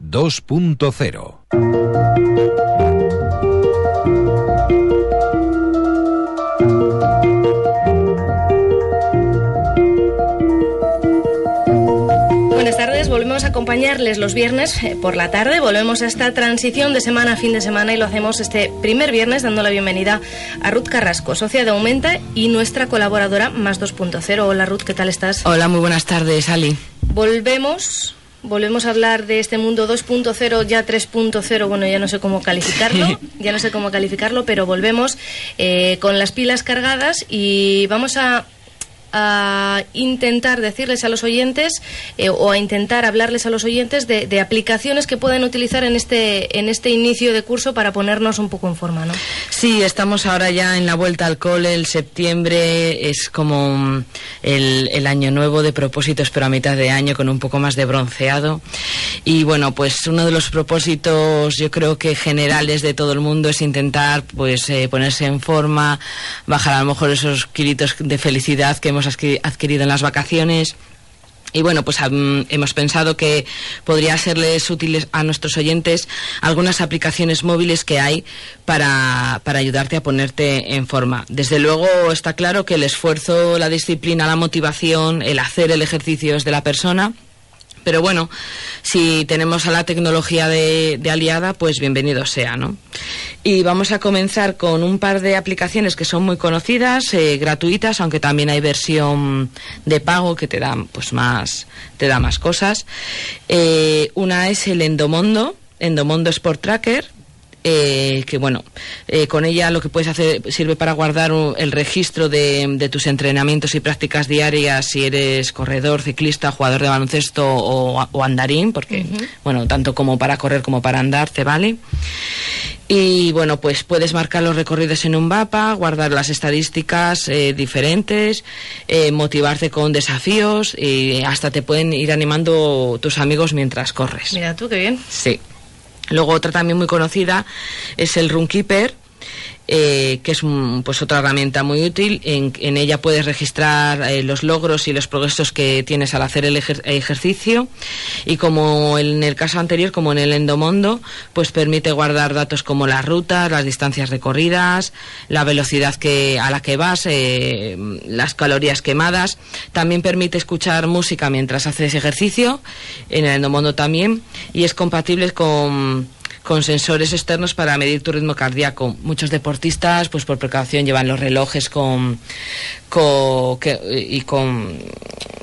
2.0. Buenas tardes, volvemos a acompañarles los viernes eh, por la tarde. Volvemos a esta transición de semana a fin de semana y lo hacemos este primer viernes dando la bienvenida a Ruth Carrasco, socia de Aumenta y nuestra colaboradora Más 2.0. Hola Ruth, ¿qué tal estás? Hola, muy buenas tardes, Ali. Volvemos volvemos a hablar de este mundo 2.0, ya 3.0, bueno, ya no sé cómo calificarlo, ya no sé cómo calificarlo, pero volvemos eh, con las pilas cargadas y vamos a a intentar decirles a los oyentes eh, o a intentar hablarles a los oyentes de, de, aplicaciones que pueden utilizar en este, en este inicio de curso para ponernos un poco en forma, ¿no? Sí, estamos ahora ya en la vuelta al cole, el septiembre es como el, el año nuevo de propósitos, pero a mitad de año con un poco más de bronceado. Y bueno, pues uno de los propósitos yo creo que generales de todo el mundo es intentar pues eh, ponerse en forma, bajar a lo mejor esos kilitos de felicidad que hemos adquirido en las vacaciones. Y bueno, pues hemos pensado que podría serles útiles a nuestros oyentes algunas aplicaciones móviles que hay para, para, ayudarte a ponerte en forma. Desde luego está claro que el esfuerzo, la disciplina, la motivación, el hacer el ejercicio es de la persona pero bueno, si tenemos a la tecnología de, aliada, pues bienvenido sea, ¿no? Y vamos a comenzar con un par de aplicaciones que son muy conocidas, eh, gratuitas, aunque también hay versión de pago que te da, pues más, te da más cosas. Eh, una es el Endomondo, Endomondo Sport Tracker, eh, que bueno, eh, con ella lo que puedes hacer sirve para guardar el registro de, de, tus entrenamientos y prácticas diarias si eres corredor, ciclista, jugador de baloncesto o, o andarín, porque uh -huh. bueno, tanto como para correr como para andar te vale. Y bueno, pues puedes marcar los recorridos en un mapa, guardar las estadísticas eh, diferentes, eh, motivarte con desafíos y hasta te pueden ir animando tus amigos mientras corres. Mira tú, qué bien. Sí. Luego otra también muy conocida es el Runkeeper, eh, que es pues otra herramienta muy útil. En, en ella puedes registrar eh, los logros y los progresos que tienes al hacer el ejer ejercicio y como en el caso anterior, como en el Endomondo, pues permite guardar datos como las rutas, las distancias recorridas, la velocidad que, a la que vas, eh, las calorías quemadas. También permite escuchar música mientras haces ejercicio, en el Endomondo también, y es compatible con con sensores externos para medir tu ritmo cardíaco. Muchos deportistas, pues por precaución, llevan los relojes con, con que, y con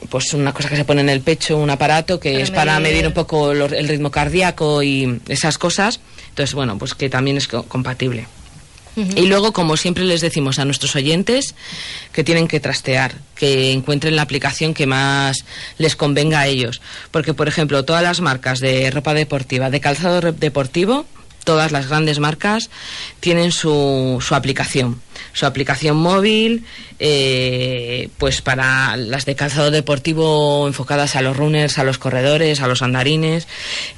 pues una cosa que se pone en el pecho, un aparato que para es para medir, un poco lo, el ritmo cardíaco y esas cosas. Entonces, bueno, pues que también es co compatible. Y luego, como siempre les decimos a nuestros oyentes, que tienen que trastear, que encuentren la aplicación que más les convenga a ellos. Porque, por ejemplo, todas las marcas de ropa deportiva, de calzado deportivo, todas las grandes marcas tienen su, su aplicación su aplicación móvil, eh, pues para las de calzado deportivo enfocadas a los runners, a los corredores, a los andarines.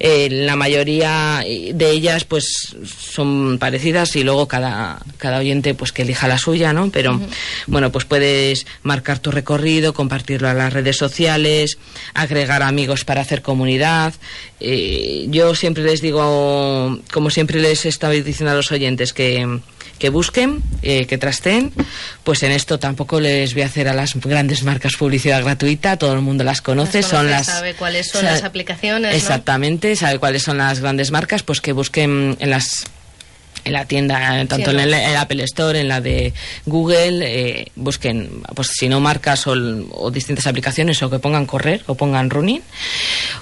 Eh, la mayoría de ellas pues son parecidas y luego cada, cada oyente pues que elija la suya, ¿no? Pero uh -huh. bueno, pues puedes marcar tu recorrido, compartirlo a las redes sociales, agregar amigos para hacer comunidad. Eh, yo siempre les digo, como siempre les estaba diciendo a los oyentes, que que busquen, eh, que trasten, pues en esto tampoco les voy a hacer a las grandes marcas publicidad gratuita, todo el mundo las conoce, las son las sabe cuáles son las aplicaciones, exactamente, ¿no? sabe cuáles son las grandes marcas, pues que busquen en las en la tienda, tanto sí, en, el, en, el, Apple Store, en la de Google, eh, busquen, pues si no marcas o, o, distintas aplicaciones o que pongan correr o pongan running,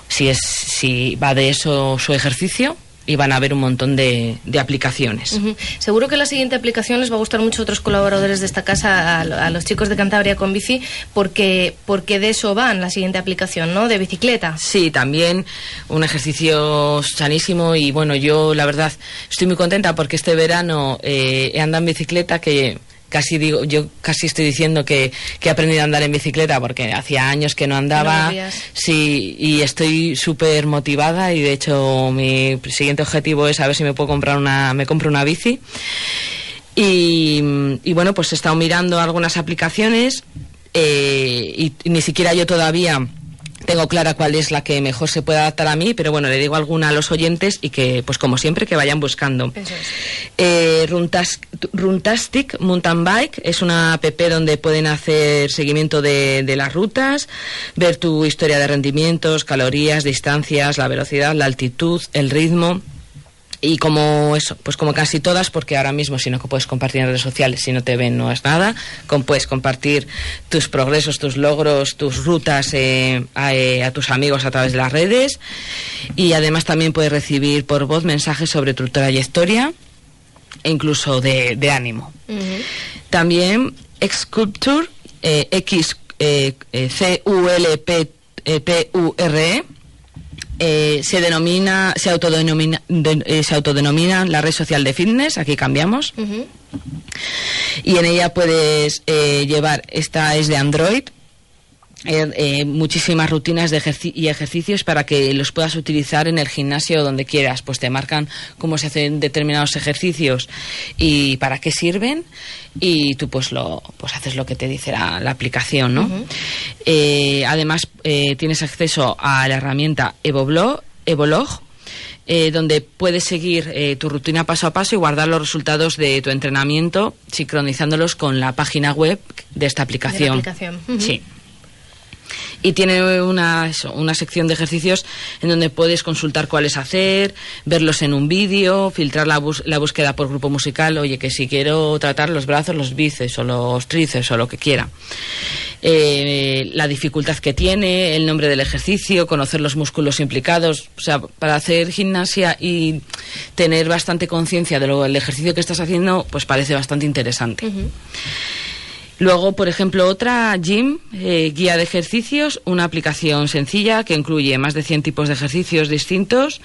si es si va de eso su ejercicio y van a haber un montón de, de aplicaciones. Seguro que la siguiente aplicación les va a gustar mucho a otros colaboradores de esta casa, a, a los chicos de Cantabria con bici, porque, porque de eso van la siguiente aplicación, ¿no? De bicicleta. Sí, también un ejercicio sanísimo y bueno, yo la verdad estoy muy contenta porque este verano eh, he andado en bicicleta que casi digo, yo casi estoy diciendo que, que he aprendido a andar en bicicleta porque hacía años que no andaba. sí, y estoy súper motivada y de hecho mi siguiente objetivo es a ver si me puedo comprar una, me compro una bici. Y, y bueno, pues he estado mirando algunas aplicaciones eh, y, y ni siquiera yo todavía tengo clara cuál es la que mejor se puede adaptar a mí, pero bueno, le digo alguna a los oyentes y que, pues como siempre, que vayan buscando. Es. Eh, Runtas- Runtastic Mountain Bike es una app donde pueden hacer seguimiento de, de las rutas, ver tu historia de rendimientos, calorías, distancias, la velocidad, la altitud, el ritmo. Y como eso, pues como casi todas, porque ahora mismo si no puedes compartir en redes sociales, si no te ven no es nada, con, puedes compartir tus progresos, tus logros, tus rutas eh, a, eh, a tus amigos a través de las redes y además también puedes recibir por voz mensajes sobre tu trayectoria e incluso de, de ánimo. También Xculpture, eh, X eh, C U L P U R E eh, se denomina, se autodenomina, de- eh, se autodenomina la red social de fitness, aquí cambiamos, y en ella puedes eh, llevar, esta es de Android, eh, eh, muchísimas rutinas de ejerci- y ejercicios para que los puedas utilizar en el gimnasio o donde quieras. Pues te marcan cómo se hacen determinados ejercicios y para qué sirven y tú pues lo pues haces lo que te dice la, la aplicación, ¿no? Eh, además eh, tienes acceso a la herramienta Evoblog, Evolog eh, donde puedes seguir eh, tu rutina paso a paso y guardar los resultados de tu entrenamiento sincronizándolos con la página web de esta aplicación. Sí. Y tiene una, una sección de ejercicios en donde puedes consultar cuáles hacer, verlos en un vídeo, filtrar la, bus- la búsqueda por grupo musical. Oye, que si quiero tratar los brazos, los bíceps o los tríceps o lo que quiera. Eh, la dificultad que tiene, el nombre del ejercicio, conocer los músculos implicados. O sea, para hacer gimnasia y tener bastante conciencia del ejercicio que estás haciendo, pues parece bastante interesante. Luego, por ejemplo, otra, Gym, eh, guía de ejercicios, una aplicación sencilla que incluye más de 100 tipos de ejercicios distintos,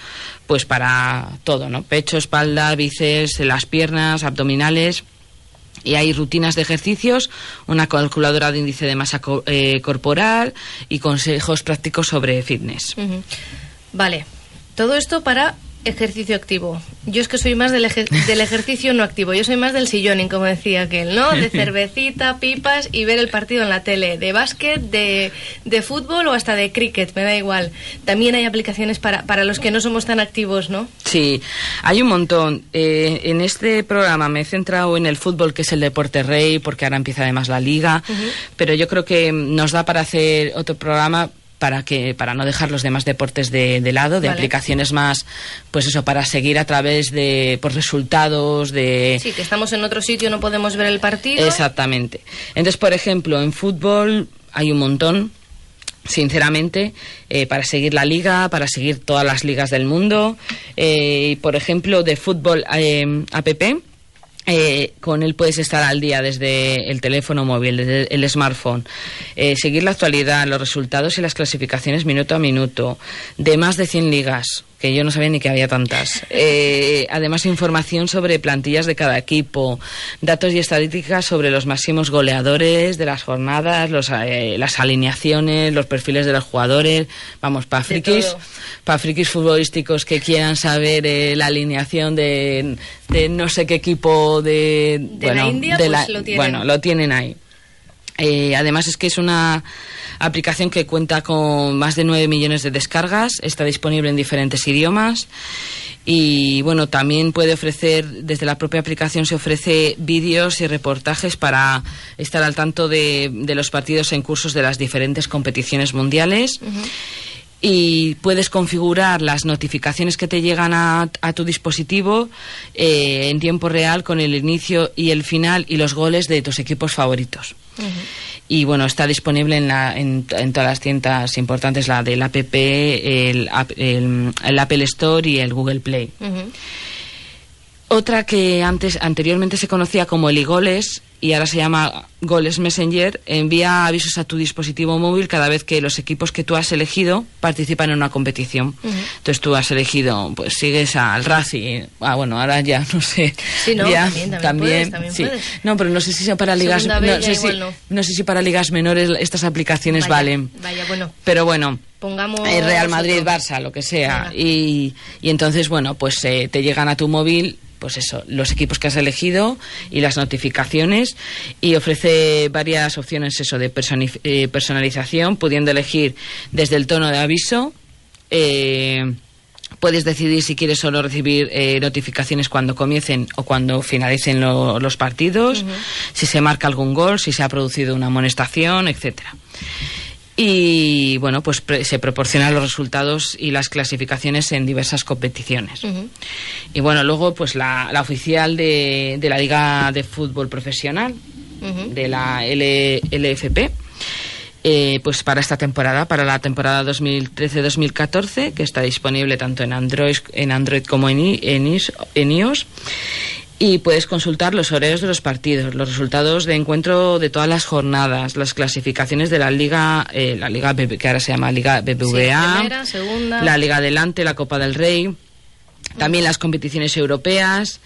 pues para todo, ¿no? Pecho, espalda, bíceps, las piernas, abdominales. Y hay rutinas de ejercicios, una calculadora de índice de masa eh, corporal y consejos prácticos sobre fitness. Vale, todo esto para ejercicio activo. Yo es que soy más del, eje- del ejercicio no activo, yo soy más del silloning, como decía aquel, ¿no? De cervecita, pipas y ver el partido en la tele, de básquet, de, de fútbol o hasta de cricket, me da igual. También hay aplicaciones para, para los que no somos tan activos, ¿no? Sí, hay un montón. Eh, en este programa me he centrado en el fútbol, que es el deporte rey, porque ahora empieza además la liga, pero yo creo que nos da para hacer otro programa para que para no dejar los demás deportes de, de lado, de Vale. aplicaciones más, pues eso, para seguir a través de por resultados, de Sí, que estamos en otro sitio, no podemos ver el partido. Exactamente. Entonces, por ejemplo, en fútbol hay un montón, sinceramente, eh, para seguir la liga, para seguir todas las ligas del mundo. Eh, por ejemplo, de fútbol eh, app. Eh, con él puedes estar al día desde el teléfono móvil, desde el smartphone, eh, seguir la actualidad, los resultados y las clasificaciones minuto a minuto, de más de 100 ligas, que yo no sabía ni que había tantas. Eh, además, información sobre plantillas de cada equipo, datos y estadísticas sobre los máximos goleadores de las jornadas, los, eh, las alineaciones, los perfiles de los jugadores. Vamos, para frikis, para frikis futbolísticos que quieran saber eh, la alineación de, de no sé qué equipo de, De la India, de pues lo tienen. Bueno, lo tienen ahí. Eh, además es que es una aplicación que cuenta con más de 9 millones de descargas, está disponible en diferentes idiomas y bueno, también puede ofrecer, desde la propia aplicación se ofrece vídeos y reportajes para estar al tanto de, de los partidos en cursos de las diferentes competiciones mundiales. Y puedes configurar las notificaciones que te llegan a, a tu dispositivo eh, en tiempo real con el inicio y el final y los goles de tus equipos favoritos. Y bueno, está disponible en, la, en, todas las tiendas importantes, la del app, el, el, Apple Store y el Google Play. Otra que antes, anteriormente se conocía como el iGoles y ahora se llama Goles Messenger, envía avisos a tu dispositivo móvil cada vez que los equipos que tú has elegido participan en una competición. Entonces tú has elegido, pues sigues al Racing, ah, bueno, ahora ya no sé. Sí, no, ya, también, también, sí. No, pero no sé si para ligas, no, sé si, no. sé si para ligas menores estas aplicaciones valen. Vaya, bueno. Pero bueno, pongamos el Real Madrid, Barça, lo que sea. Y, y, entonces, bueno, pues eh, te llegan a tu móvil pues eso, los equipos que has elegido y las notificaciones y ofrece varias opciones eso de eh, personalización, pudiendo elegir desde el tono de aviso. Eh, puedes decidir si quieres solo recibir eh, notificaciones cuando comiencen o cuando finalicen los partidos, si se marca algún gol, si se ha producido una amonestación, etcétera y bueno, pues se proporcionan los resultados y las clasificaciones en diversas competiciones. Y bueno, luego pues la, oficial de, la Liga de Fútbol Profesional, de la LFP, eh, pues para esta temporada, para la temporada 2013-2014, que está disponible tanto en Android, en Android como en, en iOS y puedes consultar los horarios de los partidos, los resultados de encuentro de todas las jornadas, las clasificaciones de la Liga, eh, la Liga que ahora se llama Liga BBVA, la Liga Adelante, la Copa del Rey, también las competiciones europeas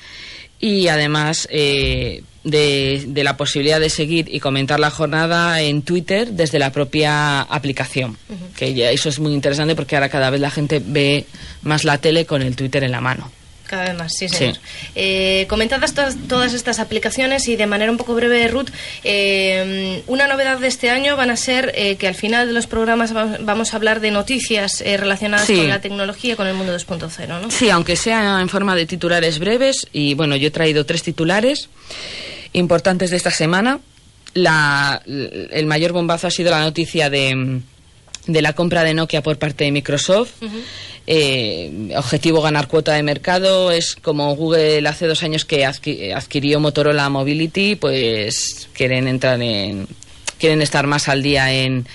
y además eh, de, la posibilidad de seguir y comentar la jornada en Twitter desde la propia aplicación. Que ya eso es muy interesante porque ahora cada vez la gente ve más la tele con el Twitter en la mano. Cada vez más, sí, señor. Eh, comentadas todas, estas aplicaciones y de manera un poco breve, Ruth, eh, una novedad de este año van a ser eh, que al final de los programas vamos a hablar de noticias relacionadas con la tecnología, con el mundo 2.0, ¿no? Sí, aunque sea en forma de titulares breves, y bueno, yo he traído tres titulares importantes de esta semana. La, el mayor bombazo ha sido la noticia de, de la compra de Nokia por parte de Microsoft. Eh, objetivo ganar cuota de mercado es como Google hace dos años que adquirió Motorola Mobility, pues quieren entrar en quieren estar más al día en,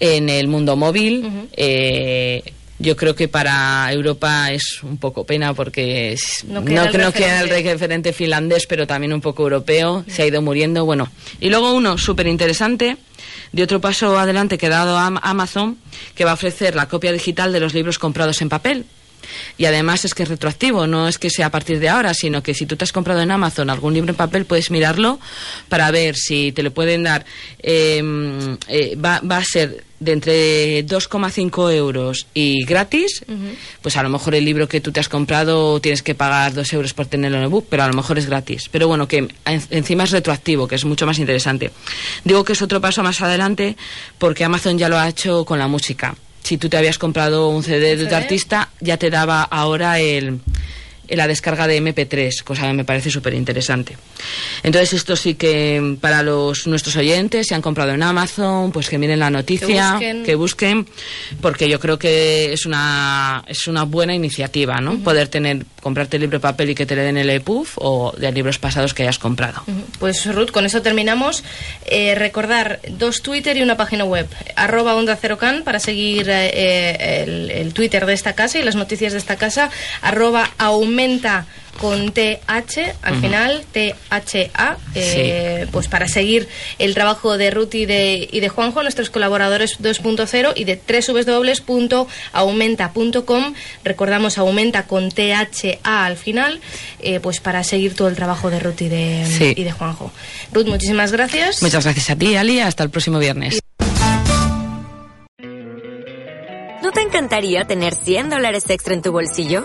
en el mundo móvil. Eh, yo creo que para Europa es un poco pena porque no, no creo que el referente finlandés, pero también un poco europeo, se ha ido muriendo. Bueno, y luego uno súper interesante de otro paso adelante que ha dado Amazon, que va a ofrecer la copia digital de los libros comprados en papel. Y además es que es retroactivo, no es que sea a partir de ahora, sino que si tú te has comprado en Amazon algún libro en papel, puedes mirarlo para ver si te lo pueden dar. Em, eh, va, va, a ser de entre 2,5 euros y gratis, pues a lo mejor el libro que tú te has comprado tienes que pagar 2 euros por tenerlo en el book, pero a lo mejor es gratis. Pero bueno, que encima es retroactivo, que es mucho más interesante. Digo que es otro paso más adelante porque Amazon ya lo ha hecho con la música si tú te habías comprado un CD de tu artista, ya te daba ahora el, la descarga de MP3, cosa que me parece súper interesante. Entonces esto sí que para los nuestros oyentes, si han comprado en Amazon, pues que miren la noticia, que busquen, porque yo creo que es una es una buena iniciativa, ¿no? Poder tener comprarte el libro de papel y que te le den el EPUB o de libros pasados que hayas comprado. Pues Ruth, con eso terminamos. Eh, recordar dos Twitter y una página web, arroba onda cero can para seguir eh, el, el, Twitter de esta casa y las noticias de esta casa, arroba aumenta con TH, al final, THA, eh, pues para seguir el trabajo de Ruth y de, y de Juanjo, nuestros colaboradores 2.0 y de www.aumenta.com. Recordamos, aumenta con THA al final, eh, pues para seguir todo el trabajo de Ruth y de, y de Juanjo. Ruth, muchísimas gracias. Muchas gracias a ti, Ali. Hasta el próximo viernes. ¿No te encantaría tener 100 dólares extra en tu bolsillo?